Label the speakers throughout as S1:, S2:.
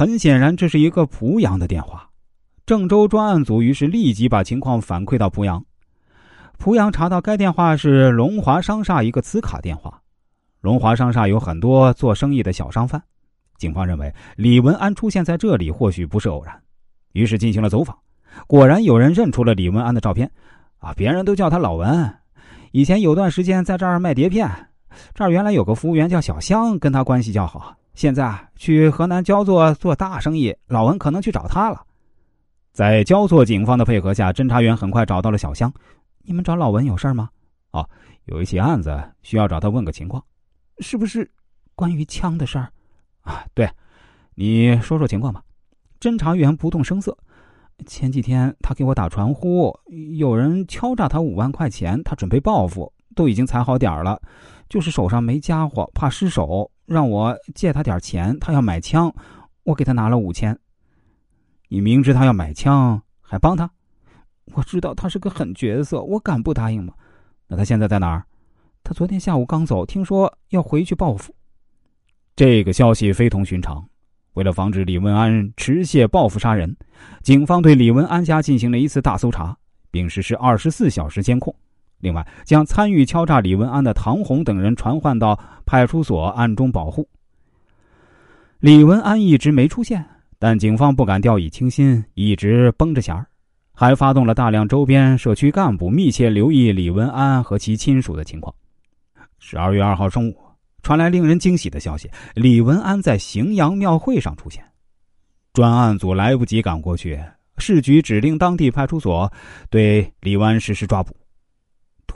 S1: 很显然，这是一个濮阳的电话。郑州专案组于是立即把情况反馈到濮阳。濮阳查到该电话是龙华商厦一个磁卡电话。龙华商厦有很多做生意的小商贩，警方认为李文安出现在这里或许不是偶然，于是进行了走访。果然有人认出了李文安的照片，啊，别人都叫他老文，以前有段时间在这儿卖碟片，这儿原来有个服务员叫小香，跟他关系较好。现在啊去河南焦作做大生意，老文可能去找他了。在焦作警方的配合下，侦查员很快找到了小香。你们找老文有事吗？哦，有一起案子需要找他问个情况，是不是关于枪的事儿？啊，对，你说说情况吧。侦查员不动声色。前几天他给我打传呼，有人敲诈他五万块钱，他准备报复，都已经踩好点了，就是手上没家伙，怕失手，让我借他点钱，他要买枪，我给他拿了五千。你明知他要买枪，还帮他？我知道他是个狠角色，我敢不答应吗？那他现在在哪儿？他昨天下午刚走，听说要回去报复。这个消息非同寻常。为了防止李文安持械报复杀人，警方对李文安家进行了一次大搜查，并实施二十四小时监控。另外，将参与敲诈李文安的唐红等人传唤到派出所暗中保护。李文安一直没出现，但警方不敢掉以轻心，一直绷着弦儿。还发动了大量周边社区干部密切留意李文安和其亲属的情况。十二月二号中午，传来令人惊喜的消息：李文安在荥阳庙会上出现。专案组来不及赶过去，市局指令当地派出所对李文安实施抓捕。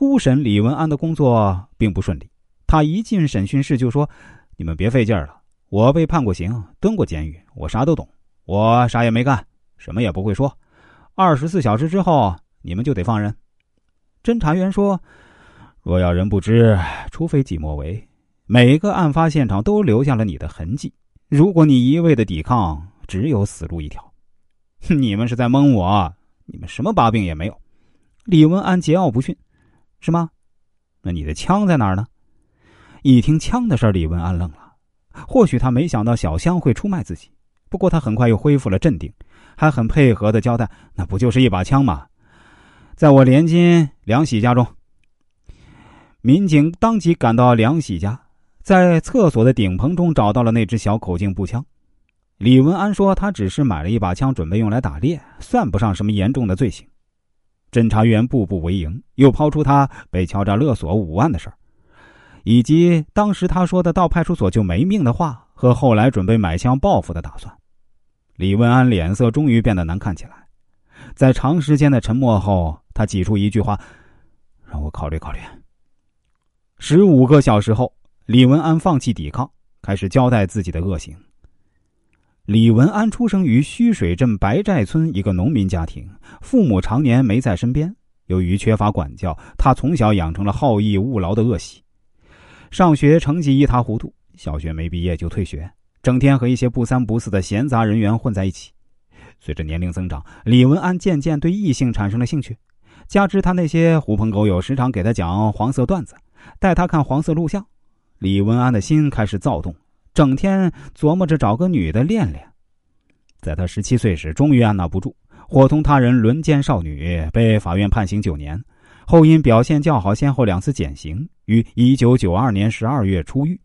S1: 初审李文安的工作并不顺利，他一进审讯室就说：“你们别费劲了，我被判过刑，蹲过监狱，我啥都懂，我啥也没干，什么也不会说。”二十四小时之后，你们就得放人。侦查员说：“若要人不知，除非己莫为。每个案发现场都留下了你的痕迹。如果你一味的抵抗，只有死路一条。你们是在蒙我？你们什么把柄也没有。”李文安桀骜不驯：“是吗？那你的枪在哪儿呢？”一听枪的事李文安愣了。或许他没想到小香会出卖自己，不过他很快又恢复了镇定。还很配合的交代：“那不就是一把枪吗？在我连金梁喜家中。”民警当即赶到梁喜家，在厕所的顶棚中找到了那支小口径步枪。李文安说：“他只是买了一把枪，准备用来打猎，算不上什么严重的罪行。”侦查员步步为营，又抛出他被敲诈勒索五万的事儿，以及当时他说的到派出所就没命的话，和后来准备买枪报复的打算。李文安脸色终于变得难看起来，在长时间的沉默后，他挤出一句话：“让我考虑考虑。”十五个小时后，李文安放弃抵抗，开始交代自己的恶行。李文安出生于须水镇白寨村一个农民家庭，父母常年没在身边，由于缺乏管教，他从小养成了好逸恶劳的恶习，上学成绩一塌糊涂，小学没毕业就退学。整天和一些不三不四的闲杂人员混在一起。随着年龄增长，李文安渐渐对异性产生了兴趣。加之他那些狐朋狗友时常给他讲黄色段子，带他看黄色录像，李文安的心开始躁动，整天琢磨着找个女的练练。在他十七岁时，终于按捺不住，伙同他人轮奸少女，被法院判刑九年。后因表现较好，先后两次减刑，于一九九二年十二月出狱。